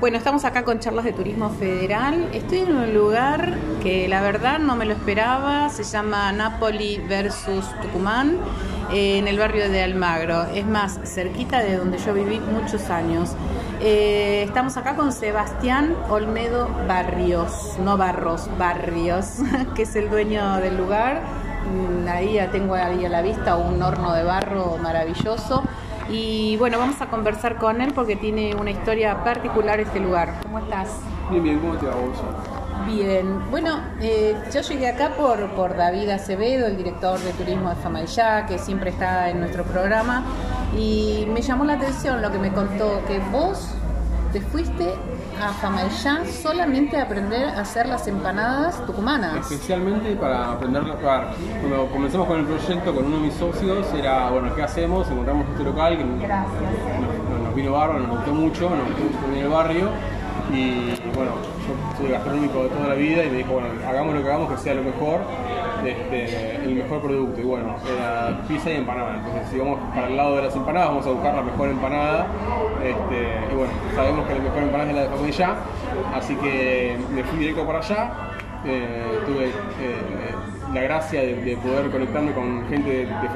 Bueno, estamos acá con charlas de turismo federal. Estoy en un lugar que la verdad no me lo esperaba. Se llama Napoli versus Tucumán, eh, en el barrio de Almagro. Es más, cerquita de donde yo viví muchos años. Eh, estamos acá con Sebastián Olmedo Barrios, no Barros, Barrios, que es el dueño del lugar. Mm, Ahí ya tengo ahí a la vista un horno de barro maravilloso. Y bueno, vamos a conversar con él porque tiene una historia particular este lugar. ¿Cómo estás? Bien, bien, ¿cómo te va vos? Bien, bueno, eh, yo llegué acá por, por David Acevedo, el director de turismo de Famayá, que siempre está en nuestro programa, y me llamó la atención lo que me contó, que vos te fuiste a Famayá solamente a aprender a hacer las empanadas tucumanas. Especialmente para aprender a para, Cuando comenzamos con el proyecto con uno de mis socios, era, bueno, ¿qué hacemos? Encontramos este local que nos, vino bárbaro, nos gustó mucho, nos gustó mucho también el barrio. Y bueno, yo soy gastronómico de toda la vida y me dijo, bueno, hagamos lo que hagamos, que sea lo mejor, el mejor producto. Y bueno, era pizza y empanada. Entonces, si vamos para el lado de las empanadas, vamos a buscar la mejor empanada. Este, y bueno, sabemos que la mejor empanada es la de familia, así que me fui directo para allá. Eh, tuve eh, la gracia de, de poder conectarme con gente de, de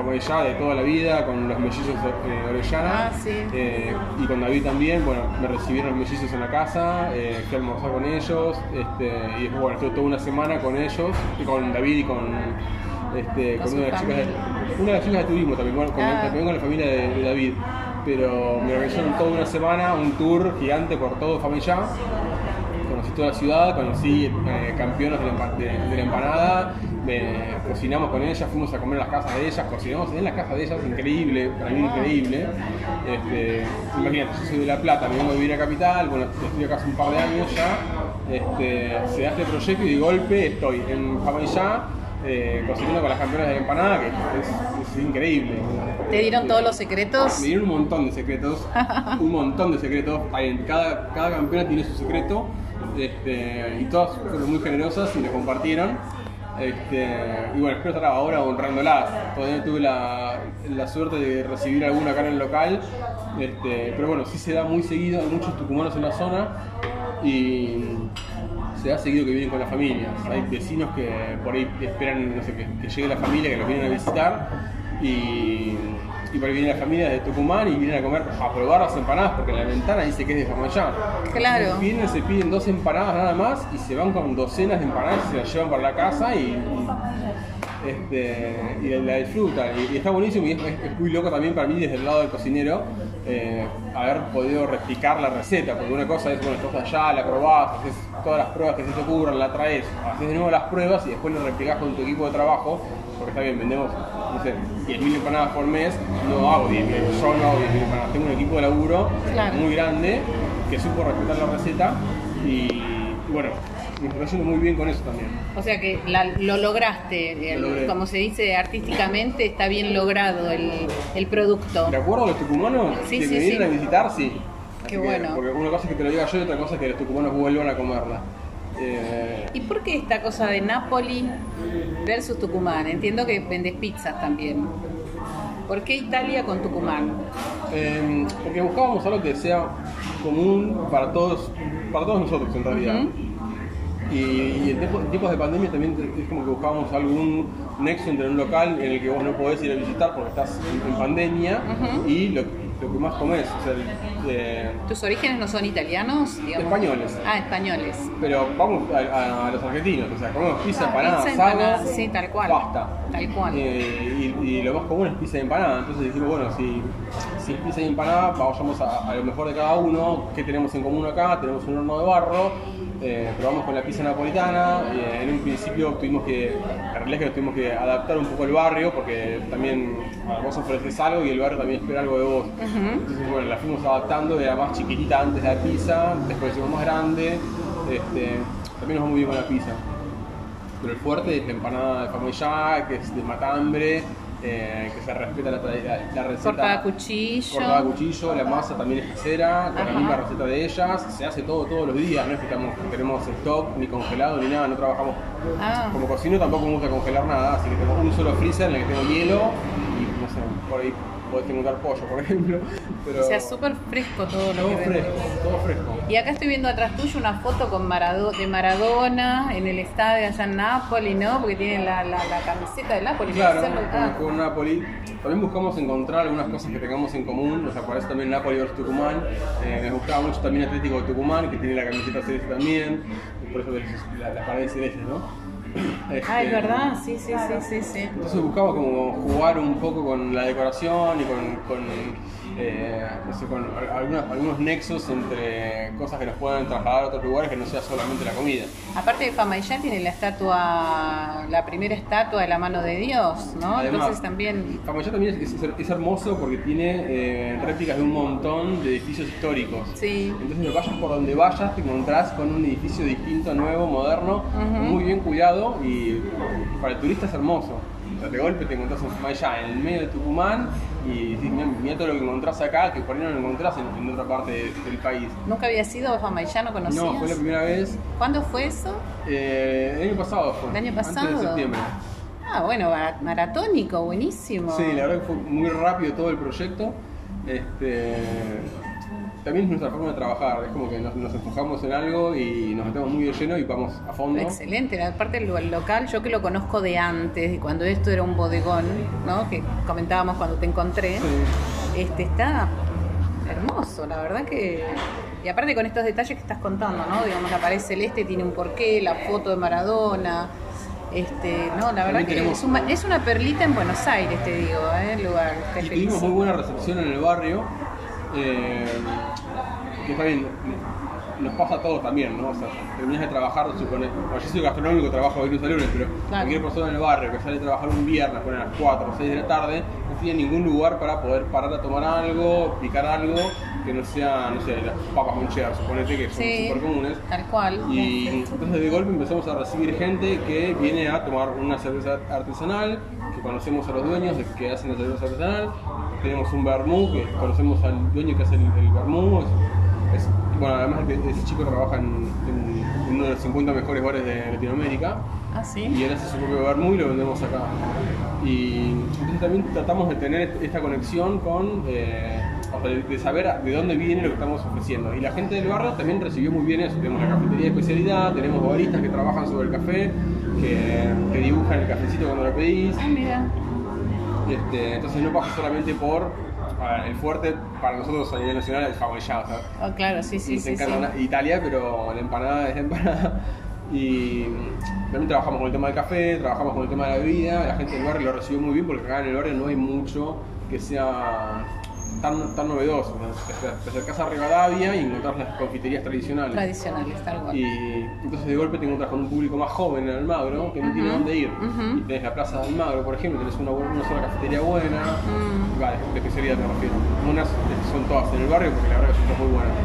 de toda la vida, con los mellizos eh, Orellana Ah, sí. eh, y con David también. Bueno, me recibieron los mellizos en la casa, eh, fui a almorzar con ellos este, y después, bueno, estuve toda una semana con ellos, y con David y con, este, Con con una de, las chicas de, una de las chicas de turismo también, bueno, con, Ah. también con la familia de, de David. Pero me organizaron toda una semana, un tour gigante por todo conocí toda la ciudad, conocí eh, campeones de la, empa- de- de la empanada, eh, cocinamos con ellas, fuimos a comer a las casas de ellas, cocinamos en las casas de ellas, increíble, para mí increíble. Este, imagínate, yo soy de La Plata, me vengo a vivir a Capital, bueno, estoy acá hace un par de años ya, este, se da este proyecto y de golpe estoy en Jamaica eh, cocinando con las campeonas de la empanada, que es, es increíble. ¿Te dieron todos los secretos? Me dieron un montón de secretos, un montón de secretos. Cada, cada campeona tiene su secreto este, y todas fueron muy generosas y lo compartieron. Este, y bueno, espero estar ahora honrándolas. Todavía tuve la, la suerte de recibir alguna acá en el local, este, pero bueno, sí se da muy seguido. Hay muchos tucumanos en la zona y se da seguido que vienen con las familias. Hay vecinos que por ahí esperan no sé, que, que llegue la familia, que los vienen a visitar y, y por ahí viene la familia de Tucumán y vienen a comer, a probar las empanadas porque en la ventana dice que es de Famallá. Claro. Vienen, se piden dos empanadas nada más y se van con docenas de empanadas y se las llevan para la casa y, y, este, y la disfrutan. Y, y está buenísimo y es, muy loco también para mí desde el lado del cocinero eh, haber podido replicar la receta, porque una cosa es, bueno, estás allá, la probás, haces todas las pruebas que se te ocurran, la traes, haces de nuevo las pruebas y después lo replicás con tu equipo de trabajo, porque está bien, vendemos, no sé, 10.000 empanadas por mes, no hago 10.000, yo no hago 10.000 empanadas, tengo un equipo de laburo Claro. muy grande que supo respetar la receta y bueno, me yendo muy bien con eso también. O sea que la- lo lograste, Lo logré. como se dice artísticamente, está bien logrado el, el producto. ¿De acuerdo los tucumanos Sí, que sí, me vienen sí. a visitar? Sí. Qué que- bueno. Porque una cosa es que te lo diga yo y otra cosa es que los tucumanos vuelvan a comerla. Eh, ¿Y por qué esta cosa de Napoli versus Tucumán? Entiendo que vendes pizzas también. ¿Por qué Italia con Tucumán? eh, porque buscábamos algo que sea común para todos, para todos nosotros en realidad. Ujú. Y, y en, tiempo- en tiempos de pandemia también es como que buscábamos algún nexo entre un local en el que vos no podés ir a visitar porque estás en, en pandemia y lo, lo que más comés. O sea, eh, ¿Tus orígenes no son italianos? digamos? Españoles. Ah, españoles. Pero vamos a, a- a los argentinos, o sea, comemos pizza, empanada, Pizza, empanada, asado, sí, tal cual. pasta. Tal cual. Eh, y, y lo más común es pizza y empanada. Entonces dijimos, bueno, si, si es pizza y empanada, vayamos a, a lo mejor de cada uno. ¿Qué tenemos en común acá? Tenemos un horno de barro, eh, probamos con la pizza napolitana. eh, en un principio tuvimos que, la realidad es que nos tuvimos que adaptar un poco el barrio, porque también bueno, vos ofreces algo y el barrio también espera algo de vos. Entonces, bueno, la fuimos adaptando, era más chiquitita antes de la pizza, después hicimos más grande. Este, también nos va muy bien con la pizza. Pero el fuerte es la empanada de Famuyá, que es de matambre, eh, que se respeta la, la, la receta. Cortada cuchillo. Cortada cuchillo, la masa también es casera, con Ajá. la misma receta de ellas. Se hace todo todos los días, no es que estamos- tenemos stock, ni congelado, ni nada, no trabajamos. Ah. Como cocino tampoco me gusta congelar nada, así que tengo un solo freezer en el que tengo hielo y no sé, por ahí podés encontrar pollo, por ejemplo. Pero O sea, súper fresco todo lo todo que fresco, todo fresco. Y acá estoy viendo atrás tuyo una foto con Marado- de Maradona en el estadio allá en Nápoles, ¿no? Porque tiene la, la, la camiseta de Nápoles. Claro. Ah, con, con Napoli. También buscamos encontrar algunas cosas que tengamos en común. Nos aparece también Napoli versus Tucumán. Eh, me gustaba mucho también Atlético de Tucumán, que tiene la camiseta celeste también. Por eso ves la, la pared celeste, ¿no? Ah, es Este, verdad, sí, sí, sí, sí, sí. Entonces buscaba como jugar un poco con la decoración y con, con, eh, no sé, con algunas- algunos nexos entre cosas que nos puedan trasladar a otros lugares que no sea solamente la comida. Aparte de Famaillán tiene la estatua, la primera estatua de la mano de Dios, ¿no? Además, Entonces también... Famayá también es, es- es hermoso porque tiene eh, réplicas de un montón de edificios históricos. Sí. Entonces, vayas por donde vayas, te encontrás con un edificio distinto, nuevo, moderno, Ujú. muy bien cuidado y para el turista es hermoso. De golpe te encontrás en Famayá, en el medio de Tucumán, y decís, mira, todo lo que encontrás acá, que por ahí no lo encontrás en, en otra parte de- del país. ¿Nunca había sido a Famaillán? ¿No conocías? No, fue la primera vez, ¿Cuándo fue eso? eh, el año pasado fue. ¿El año Antes pasado? de septiembre. Ah, bueno, mara- maratónico, buenísimo. Sí, la verdad que fue muy rápido todo el proyecto. Este, también es nuestra forma de trabajar, es como que nos, nos enfocamos en algo y nos metemos muy de lleno y vamos a fondo. Excelente, aparte el el local, yo que lo conozco de antes, de cuando esto era un bodegón, ¿no? Que comentábamos cuando te encontré, Sí. este está hermoso, la verdad que... Y aparte con estos detalles que estás contando, ¿no? Digamos, la pared celeste tiene un porqué, la foto de Maradona, este, no, la verdad que es, una, es una perlita en Buenos Aires, te digo, ¿eh? El lugar, Y tuvimos muy buena recepción en el barrio. Eh, que está bien, nos pasa a todos también, ¿no? O sea, terminas de trabajar, supone, bueno, yo soy gastronómico, trabajo de lunes a lunes, pero Claro. cualquier persona en el barrio que sale a trabajar un viernes, pone a las 4 o 6 de la tarde, no tiene ningún lugar para poder parar a tomar algo, picar algo, que no sea, no sé, las papas con cheddar, suponete que son Sí, súper comunes. tal cual. Y entonces de golpe empezamos a recibir gente que viene a tomar una cerveza artesanal, que conocemos a los dueños de que hacen la cerveza artesanal. Tenemos un vermú, que conocemos al dueño que hace el, el vermú. Es, es- bueno, además que ese chico trabaja en, en- en uno de los 50 mejores bares de Latinoamérica Ah, sí. y él hace su propio vermú y lo vendemos acá. Y entonces también tratamos de tener esta conexión con, eh, o sea, de- saber de dónde viene lo que estamos ofreciendo. Y la gente del barrio también recibió muy bien eso. Tenemos la cafetería de especialidad, tenemos baristas que trabajan sobre el café, que, que dibujan el cafecito cuando lo pedís. Ah, mira. Este, entonces no pasa solamente por ver, el fuerte para nosotros a nivel nacional es Fabellá, o sea, Oh, claro, sí, sí, nos sí. Italia, pero la empanada es la empanada. Y también trabajamos con el tema del café, trabajamos con el tema de la bebida, la gente del barrio lo recibió muy bien porque acá en el barrio no hay mucho que sea tan, tan novedoso. Te te- acercás a Rivadavia y encontrás las confiterías tradicionales. Tradicionales, tal cual. Y entonces de golpe te encontrás con un público más joven en Almagro que no tiene dónde ir. ujú. Y tenés la plaza de Almagro, por ejemplo, tenés una, una sola cafetería buena. Mm. Vale, de especialidad te refiero. Unas son todas en el barrio porque la verdad que son muy buenas.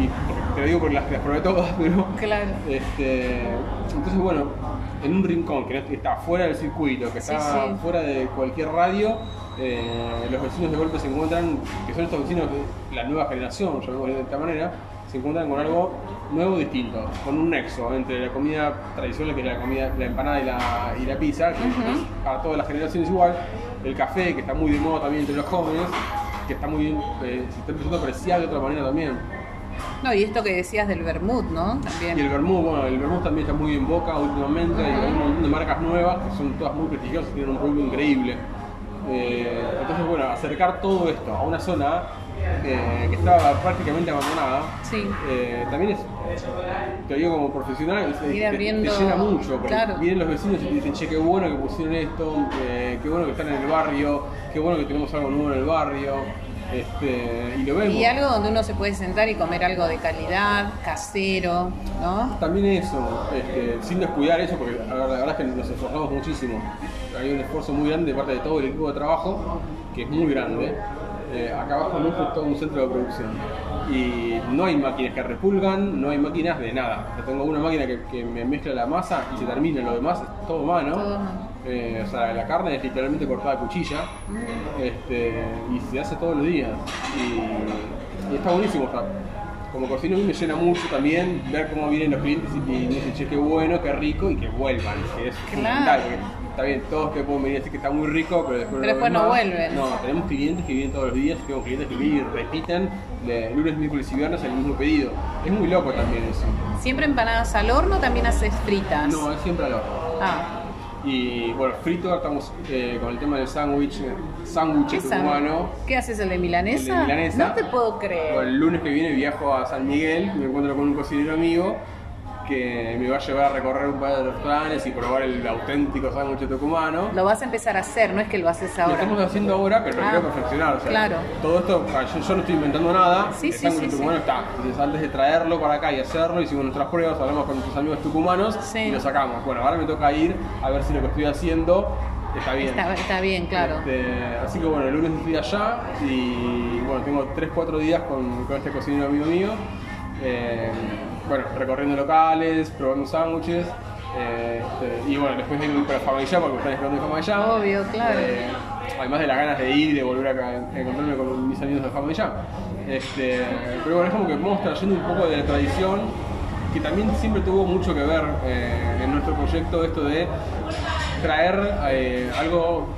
Y te lo digo porque las, las probé todas, pero. Claro. Este, entonces, bueno, en un rincón que está fuera del circuito, que Sí, está sí. fuera de cualquier radio, eh, los vecinos de golpe se encuentran, que son estos vecinos de la nueva generación, llamémosle de esta manera, se encuentran con algo nuevo, distinto, con un nexo entre la comida tradicional, que es la comida, la empanada y la, y la pizza, que es para todas las generaciones igual, el café, que está muy de moda también entre los jóvenes, que está muy bien, eh, se está empezando a apreciar de otra manera también. No, y esto que decías del vermut, ¿no? También. Y el vermú, bueno, el vermú también está muy en boca últimamente, hay un montón de marcas nuevas que son todas muy prestigiosas, tienen un producto increíble. Eh, entonces, bueno, acercar todo esto a una zona eh, que estaba prácticamente abandonada, Sí. eh, también es, te digo como profesional, te- llena mucho, porque claro. vienen los vecinos y te dicen, che, qué bueno que pusieron esto, qué bueno que están en el barrio, qué bueno que tenemos algo nuevo en el barrio, este, y lo vemos. Y algo donde uno se puede sentar y comer algo de calidad, casero, ¿no? También eso, este, sin descuidar eso, porque la verdad, la verdad es que nos esforzamos muchísimo. Hay un esfuerzo muy grande de parte de todo el equipo de trabajo, que es muy grande. Eh, acá abajo nuestro es todo un centro de producción. Y no hay máquinas que repulgan, no hay máquinas de nada. Yo tengo una máquina que, que me mezcla la masa y se termina, lo demás es todo mano. Todo mano. Eh, o sea, la carne es literalmente cortada a cuchilla este, y se hace todos los días. Y, y está buenísimo. o sea, como cocino a mí me llena mucho también ver cómo vienen los clientes y, y dicen, che, qué bueno, qué rico y que vuelvan, que es Claro. fundamental. porque está bien, todos que pueden venir a decir que está muy rico, pero después, Pero después no vuelven. No, tenemos clientes que vienen todos los días, tenemos clientes que vienen y repiten de lunes, miércoles y viernes el mismo pedido. Es muy loco también eso. ¿Siempre empanadas al horno también haces fritas? No, es siempre al horno. Ah, Y bueno, frito, estamos eh, con el tema del sándwich, eh, sándwich tucumano. ¿Qué haces, el de milanesa? El de milanesa. No te puedo Bueno, creer. el lunes que viene viajo a San Miguel, me encuentro con un cocinero amigo que me va a llevar a recorrer un par de restaurantes y probar el auténtico sándwich tucumano. Lo vas a empezar a hacer, no es que lo haces Lo ahora. estamos haciendo ahora, pero lo Ah, quiero perfeccionar. o sea, claro. Todo esto, ah, yo, yo no estoy inventando nada. Sí, el sí, sándwich sí, tucumano está. Entonces, antes de traerlo para acá y hacerlo, hicimos nuestras pruebas, hablamos con nuestros amigos tucumanos y lo sacamos. Bueno, ahora me toca ir a ver si lo que estoy haciendo está bien. Está, está bien, claro. Este, así que bueno, el lunes estoy allá y bueno, tengo 3-4 días con, con este cocinero amigo mío. Eh, bueno, recorriendo locales, probando sándwiches. eh, este, y bueno, después ir para Famallá porque me están esperando en Famallá. Obvio, claro. Eh, además de las ganas de ir y de volver a, a encontrarme con mis amigos de Famallá. Este, pero bueno, es como que vamos trayendo un poco de la tradición que también siempre tuvo mucho que ver eh, en nuestro proyecto esto de traer algo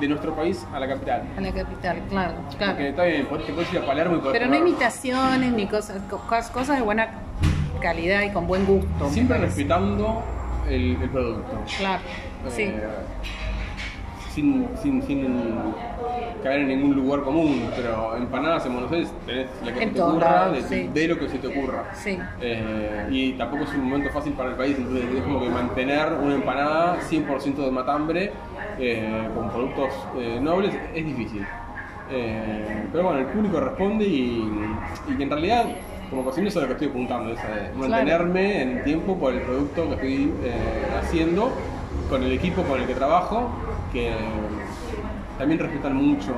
de nuestro país a la capital. A la capital, claro, claro. Porque está bien, te puedes ir a Palermo y podés Pero no imitaciones ni cosas, co- cos- cosas de buena calidad y con buen gusto. Siempre respetando el, el producto. Claro, sí. Eh, sin, sin, sin caer en ningún lugar común, pero empanadas en Buenos Aires tenés la que En se te todos ocurra, lados, de, sí. de lo que se te ocurra. Sí. Eh, y tampoco es un momento fácil para el país, entonces es como que mantener una empanada 100% de matambre eh, con productos eh, nobles es difícil. Eh, pero bueno, el público responde y, y que en realidad, como cocinero, eso es lo que estoy apuntando, es a mantenerme en tiempo por el producto que estoy haciendo, con el equipo con el que trabajo, que también respetan mucho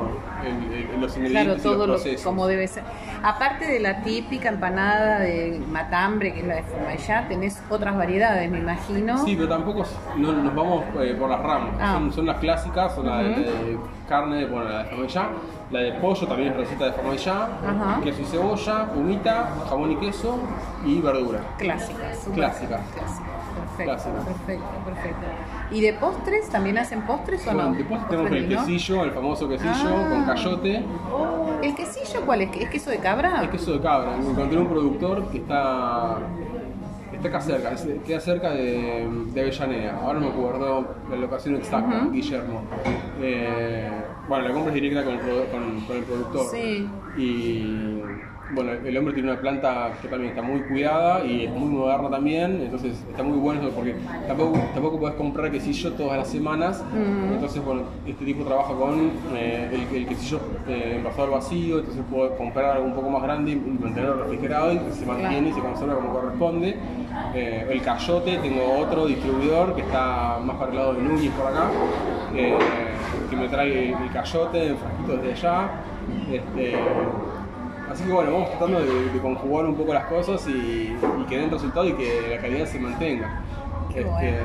el- el- los Claro, ingredientes y todo los lo, como debe ser. Aparte de la típica empanada de matambre, que es la de Fumayá, tenés otras variedades, me imagino. Sí, pero tampoco no, nos vamos eh, por las ramas. Ah. Son, son las clásicas, son la, de, Ujú. la de carne, bueno, la de famella, la de pollo también es receta de famella, Ajá. queso y cebolla, humita, jamón y queso y verdura. Clásicas. Clásicas. clásicas. Perfecto, Clásicas. perfecto, perfecto. ¿Y de postres? ¿También hacen postres o Bueno, no? tenemos Postres el de vino. quesillo, el famoso quesillo Ah. con cayote, ¿El quesillo cuál es? ¿Es queso de cabra? es queso de cabra. Encontré un productor que está está acá cerca, queda cerca de, de Avellaneda. Ahora no me acuerdo la locación exacta. Guillermo. Eh, bueno, la compra es directa con el, con- con el productor. Sí. Y bueno, el hombre tiene una planta que también está muy cuidada y es muy moderna también, entonces está muy bueno eso porque tampoco, tampoco puedes comprar quesillo todas las semanas. Mm. Entonces, bueno, este tipo trabaja con eh, el, el quesillo eh, envasado al vacío, entonces puedo comprar algo un poco más grande y mantenerlo refrigerado y se mantiene y se conserva como corresponde. Eh, el cayote, tengo otro distribuidor que está más para el lado de Núñez por acá, eh, que me trae el, el cayote en frasquitos desde allá. Este, Así que bueno, vamos tratando de, de conjugar un poco las cosas y, y que den resultado y que la calidad se mantenga. Qué Este,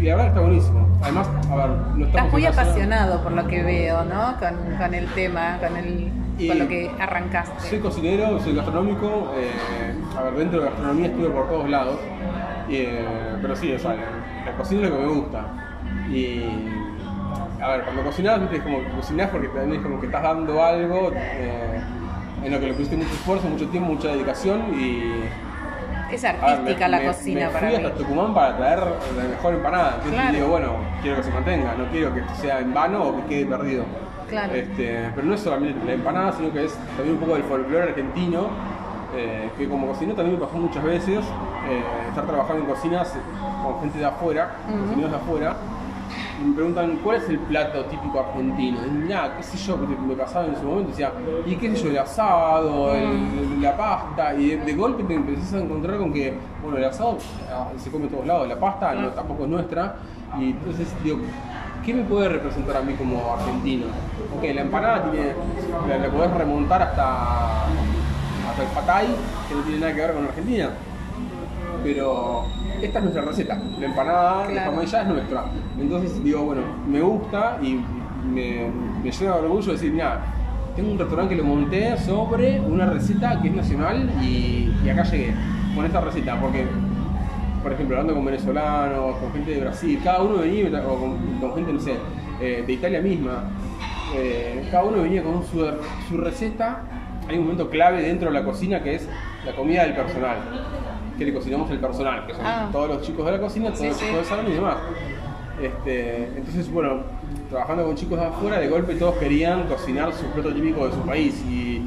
y la verdad está buenísimo. Además, a ver, no Estás muy apasionado por lo que veo, ¿no? Con, con el tema, con, el, Y con lo que arrancaste. Soy cocinero, soy gastronómico. eh, a ver, dentro de gastronomía estuve por todos lados. eh, pero sí, o sea, la, la cocina es lo que me gusta. Y. A ver, cuando cocinás, es como que cocinás porque también es como que estás dando algo eh, en lo que le pusiste mucho esfuerzo, mucho tiempo, mucha dedicación y. Es artística Ah, me- la me- cocina me para fui mí. hasta Tucumán para traer la mejor empanada. Entonces Claro. digo, bueno, quiero que se mantenga, no quiero que esto sea en vano o que quede perdido. Claro. Este, pero no es solamente la empanada, sino que es también un poco del folclore argentino, eh, que como cocinero también me pasó muchas veces, eh, estar trabajando en cocinas con gente de afuera, Ujú. cocineros de afuera, me preguntan cuál es el plato típico argentino. Y mirá, qué sé yo, que me pasaba en su momento, decía, y qué sé yo, el asado, Mm. el- la pasta, y de, de golpe te empezás a encontrar con que, bueno, el asado ah, se come en todos lados, la pasta no, tampoco es nuestra, y entonces digo, ¿qué me puede representar a mí como argentino? Ok, la empanada tiene, la, la podés remontar hasta, hasta el patay, que no tiene nada que ver con Argentina, pero esta es nuestra receta. La empanada de Claro. Es nuestra. Entonces digo, bueno, me gusta y me, me llena de orgullo decir, mira, tengo un restaurante que lo monté sobre una receta que es nacional y, y acá llegué con esta receta, porque por ejemplo, hablando con venezolanos, con gente de Brasil, cada uno venía, o con, con gente, no sé, eh, de Italia misma, eh, cada uno venía con su, su receta. Hay un momento clave dentro de la cocina que es la comida del personal, que le cocinamos el personal, que son Ah. todos los chicos de la cocina, todos Sí, los sí. chicos del salón y demás. Este, entonces, bueno, trabajando con chicos de afuera, de golpe todos querían cocinar su plato típico de su país. Y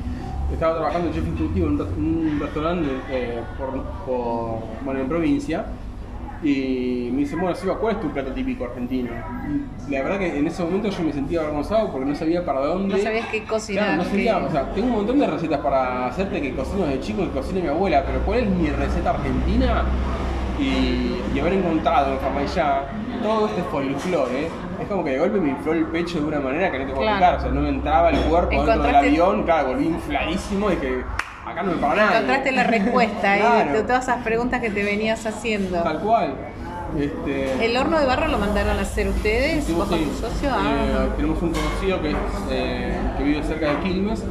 estaba trabajando de chef instructivo en un restaurante eh, por, por- bueno, en provincia. Y me dice, bueno, Seba, ¿cuál es tu plato típico argentino? Y la verdad que en ese momento yo me sentía avergonzado porque no sabía para dónde. No sabías qué cocinar. Claro, no sabía, o sea, tengo un montón de recetas para hacerte que cocino de chico, que cocine mi abuela, pero ¿cuál es mi receta argentina? Y, y haber encontrado en Jamaica todo este folclore, es como que de golpe me infló el pecho de una manera que no te puedo Claro. explicar, o sea, no me entraba el cuerpo dentro del avión, claro, volví infladísimo y que acá no me para nada. Encontraste la respuesta ahí Claro. de todas esas preguntas que te venías haciendo. Tal cual. Este, ¿El horno de barro lo mandaron a hacer ustedes? Hicimos, ¿Vos con sí, tu socio? eh, Ah. tenemos un conocido que, es, eh, que vive cerca de Quilmes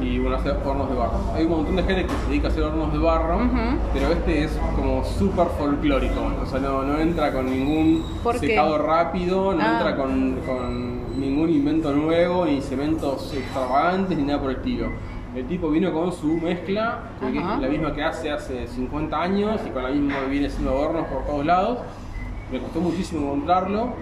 y bueno, hace hornos de barro. Hay un montón de gente que se dedica a hacer hornos de barro, Ujú. pero este es como súper folclórico. O sea, no, no entra con ningún secado rápido, no Ah. entra con, con ningún invento nuevo, ni cementos extravagantes, ni nada por el estilo. El tipo vino con su mezcla, que Ajá. es la misma que hace hace 50 años y con la misma viene siendo hornos por todos lados. Me costó muchísimo encontrarlo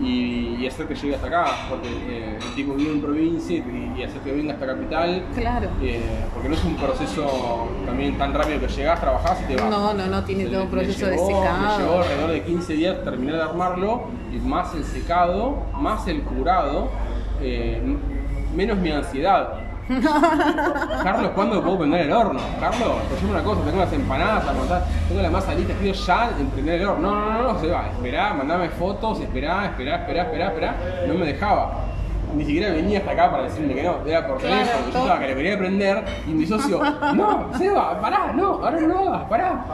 y, y hacer que llegue hasta acá, porque eh, el tipo vive en provincia y, y hacer que venga hasta capital, Claro. eh, porque no es un proceso también tan rápido que llegás, trabajás y te vas. No, no, no, tiene todo un proceso de llevó- secado. llevó alrededor de 15 días terminar de armarlo, y más el secado, más el curado, eh, menos mi ansiedad. Carlos, ¿cuándo puedo prender el horno? Carlos, llevo una cosa, tengo las empanadas a tengo la masa lista, quiero ya en prender el horno. No, no, no, no, se va, esperá, mandame fotos, esperá, esperá, esperá, esperá, esperá. No me dejaba. Ni siquiera venía hasta acá para decirme que no, era por Claro, teléfono. Yo todo. estaba que le quería prender y mi socio, no, Seba, pará, no, ahora no lo hagas, pará.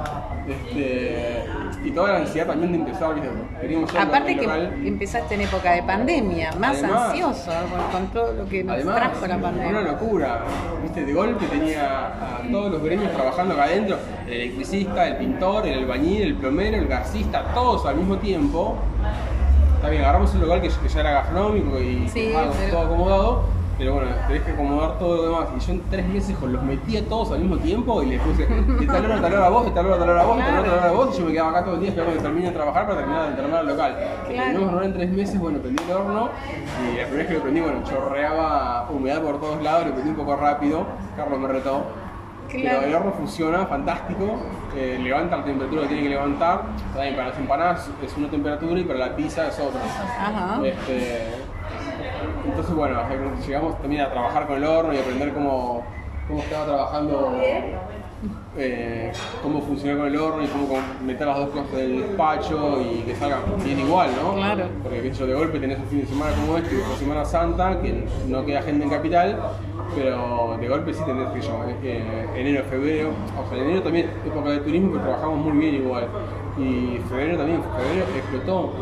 Este, y toda la ansiedad también de empezar, ¿viste? Aparte que empezaste en época de pandemia, más Además- ansioso con, con todo lo que nos Además, trajo la una pandemia. locura. ¿Viste? De golpe tenía a todos los gremios trabajando acá adentro: el electricista, el pintor, el albañil, el plomero, el gasista, todos al mismo tiempo. Está bien, agarramos un local que, que ya era gastronómico y Sí, todo acomodado, pero bueno, tenés que acomodar todo lo demás. Y yo en tres meses los metía todos al mismo tiempo y les puse de tal hora a tal hora a vos, de tal hora a tal hora a vos, de tal hora a tal hora a vos, y yo me quedaba acá todo el día esperando que termine de trabajar para terminar de terminar el local. Terminamos de en tres meses, bueno, prendí el horno y la primera vez que lo prendí, bueno, chorreaba humedad por todos lados, lo prendí un poco rápido, Carlos me retó. Pero el horno funciona, fantástico, eh, levanta la temperatura que tiene que levantar, también para las empanadas es una temperatura y para la pizza es otra. Ajá. Este, entonces, bueno, llegamos también a trabajar con el horno y aprender cómo, cómo estaba trabajando, eh, cómo funciona con el horno y cómo meter las dos cosas del despacho y que salgan bien igual, ¿no? Claro. Porque yo, de golpe tenés un fin de semana como este, una Semana Santa, que no queda gente en capital, pero de golpe sí tenés que yo, eh, enero, febrero, o sea, en enero también época de turismo, pero trabajamos muy bien igual. Y febrero también, febrero explotó.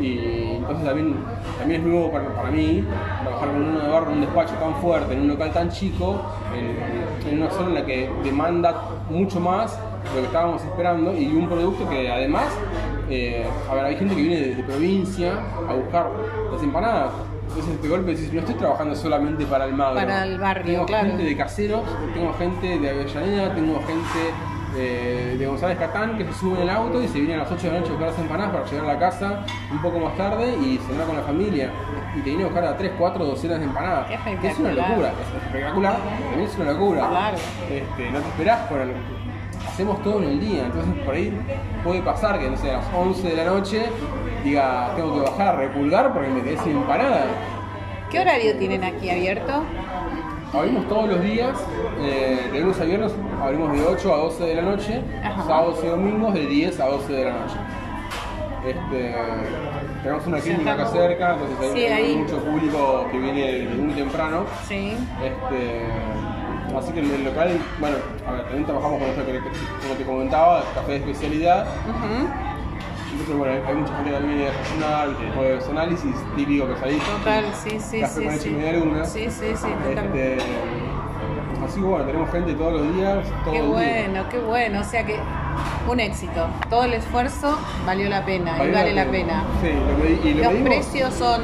Y entonces también, también es nuevo para, para mí trabajar con barro en un despacho tan fuerte, en un local tan chico, en, en una zona en la que demanda mucho más de lo que estábamos esperando y un producto que además, eh, a ver, hay gente que viene de, de provincia a buscar las empanadas. Entonces de golpe decís, no estoy trabajando solamente para el Magro. Para el barrio, tengo claro. gente de caseros, tengo gente de Avellaneda, tengo gente eh, de González Catán que se suben en el auto y se vienen a las 8 de la noche a buscar las empanadas para llegar a la casa un poco más tarde y cenar con la familia. Y te vienen a buscar a 3, 4 docenas de empanadas. Qué es una locura, es espectacular, también es una locura. Claro. Este, no te esperás por el- Hacemos todo en el día, entonces por ahí puede pasar que no sé, a las 11 de la noche diga tengo que bajar a repulgar porque me quedé sin empanada. ¿Qué horario tienen aquí abierto? Abrimos todos los días, eh, de lunes a viernes abrimos de 8 a 12 de la noche, Ajá. sábados y domingos de 10 a 12 de la noche. Este, tenemos una clínica acá cerca, entonces hay, Sí, hay ahí. mucho público que viene muy temprano. Sí. Este, así que en el local, bueno, a ver, también trabajamos con esto que, como te comentaba, café de especialidad. Entonces, bueno, hay mucha gente que también viene a desayunar, análisis, típico que salís. Total, sí, sí, Café sí. con sí. y media luna. Sí, sí, sí, totalmente. Este, así consigo, bueno, tenemos gente todos los días. Qué bueno, qué bueno. O sea que un éxito. Todo el esfuerzo valió la pena y Valió vale la pena. Sí, lo medi- y lo Los precios son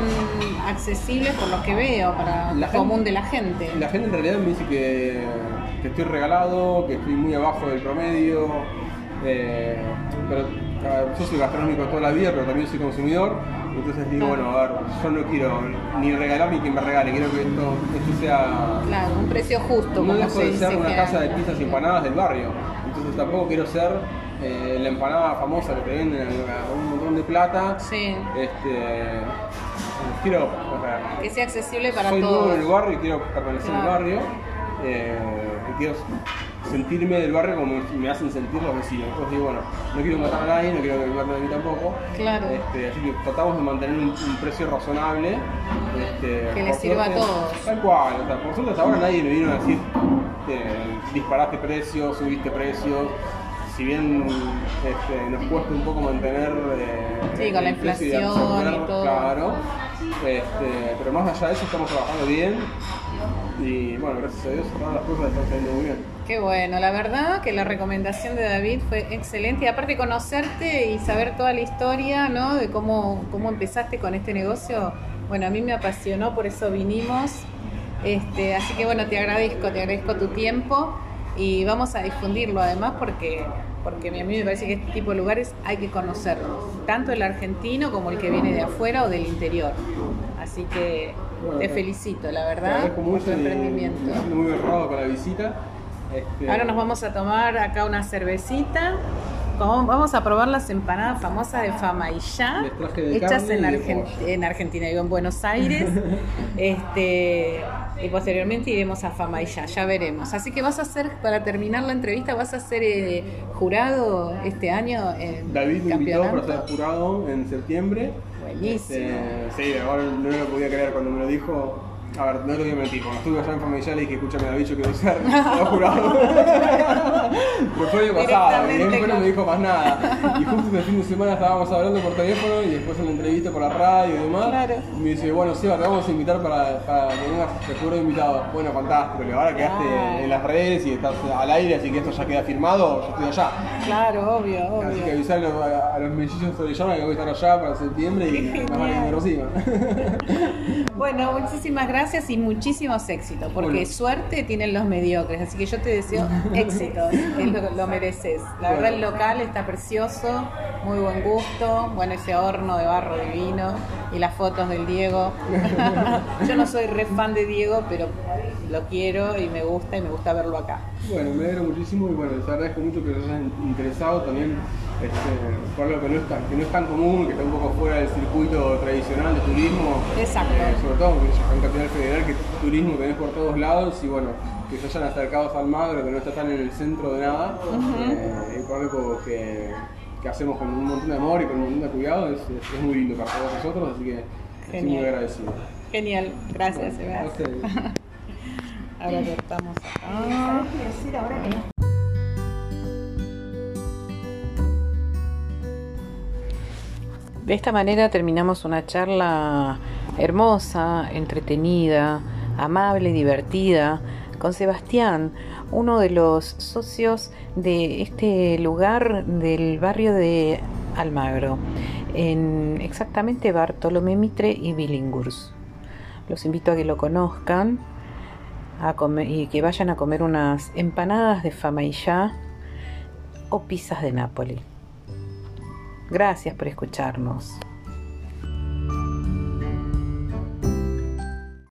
accesibles por lo que veo para el gente- común de la gente. La gente en realidad me dice que, que estoy regalado, que estoy muy abajo del promedio. eh, pero yo soy gastronómico toda la vida, pero también soy consumidor. Entonces digo, Claro. bueno, a ver, yo no quiero ni regalar ni que me regale, quiero que esto, esto sea. Claro, un precio justo, No dejo de ser una casa de pizzas y empanadas del barrio. Entonces tampoco quiero ser eh, la empanada famosa que te venden a un montón de plata. Sí, Este, quiero, o sea, que sea accesible para soy nuevo en el todos. barrio y quiero permanecer en el barrio. eh, y quiero sentirme del barrio como me hacen sentir los vecinos. Entonces digo, bueno, no quiero matar a nadie, no quiero que me maten a mí tampoco. Claro. Este, así que tratamos de mantener un, un precio razonable. Este, Que le por sirva a todos. Tal cual, o sea, por suerte hasta ahora nadie me vino a decir eh, disparaste precios, subiste precios. Si bien este, nos cuesta un poco mantener eh, Sí, con la el inflación y absorber, todo. Claro, este, pero más allá de eso estamos trabajando bien y bueno, gracias a Dios todas las cosas están saliendo muy bien. Qué bueno, la verdad que la recomendación de David fue excelente y aparte conocerte y saber toda la historia, ¿no? De cómo, cómo empezaste con este negocio, bueno, a mí me apasionó, por eso vinimos. Este, así que bueno, te agradezco, te agradezco tu tiempo y vamos a difundirlo además porque, porque a mí me parece que este tipo de lugares hay que conocerlos, tanto el argentino como el que viene de afuera o del interior. Así que Bueno, te felicito, la verdad, por mucho tu me emprendimiento. muy honrado con la visita. Este, Ahora nos vamos a tomar acá una cervecita. Vamos vamos a probar las empanadas famosas de Famaillá, de hechas en, en Argentina, digo, en Buenos Aires. este, y posteriormente iremos a Famaillá, ya veremos. Así que vas a ser, para terminar la entrevista, vas a ser eh, jurado este año en David me invitó para ser jurado en septiembre. Buenísimo. Este, sí, ahora no lo podía creer cuando me lo dijo. A ver, no te voy a mentir, cuando estuve allá en familia le dije, escúchame David, yo quiero ser no, jurado. Pero fue año pasado, y después no me dijo más nada. Y justo el fin de semana estábamos hablando por teléfono y después en la entrevista por la radio y demás. Claro. Y me dice, bueno, Seba, te vamos a invitar para, para que vengas de jurado invitado. Bueno, fantástico, y ahora quedaste en las redes y estás al aire, así que esto ya queda firmado, yo estoy allá. Claro, obvio, Así que obvio. avisarle a, a los mellizos Orellana que voy a estar allá para septiembre y nos van a encima. Bueno, muchísimas gracias y muchísimos éxitos, porque Bueno. suerte tienen los mediocres, así que yo te deseo éxitos, que lo, lo mereces. La verdad el local está precioso, muy buen gusto, bueno ese horno de barro divino y las fotos del Diego. yo no soy re fan de Diego, pero lo quiero y me gusta y me gusta verlo acá. Bueno, me alegro muchísimo y bueno, les agradezco mucho que se hayan interesado también este, por algo que no, es tan, que no es tan común, que está un poco fuera del circuito tradicional de turismo. Exacto. Eh, sobre todo porque es un capital federal que turismo tenés por todos lados y bueno, que se hayan acercado a Almagro, que no está tan en el centro de nada, eh, y por algo que, que hacemos con un montón de amor y con un montón de cuidado, es, es- es muy lindo para todos nosotros, así que estoy muy agradecido. Genial, gracias Sebastián. ustedes. Ahora cortamos acá. De esta manera terminamos una charla hermosa, entretenida, amable, divertida, con Sebastián, uno de los socios de este lugar del barrio de Almagro, en exactamente Bartolomé Mitre y Bilingurs. Los invito a que lo conozcan y que vayan a comer unas empanadas de Famaillá o pizzas de Nápoli. Gracias por escucharnos.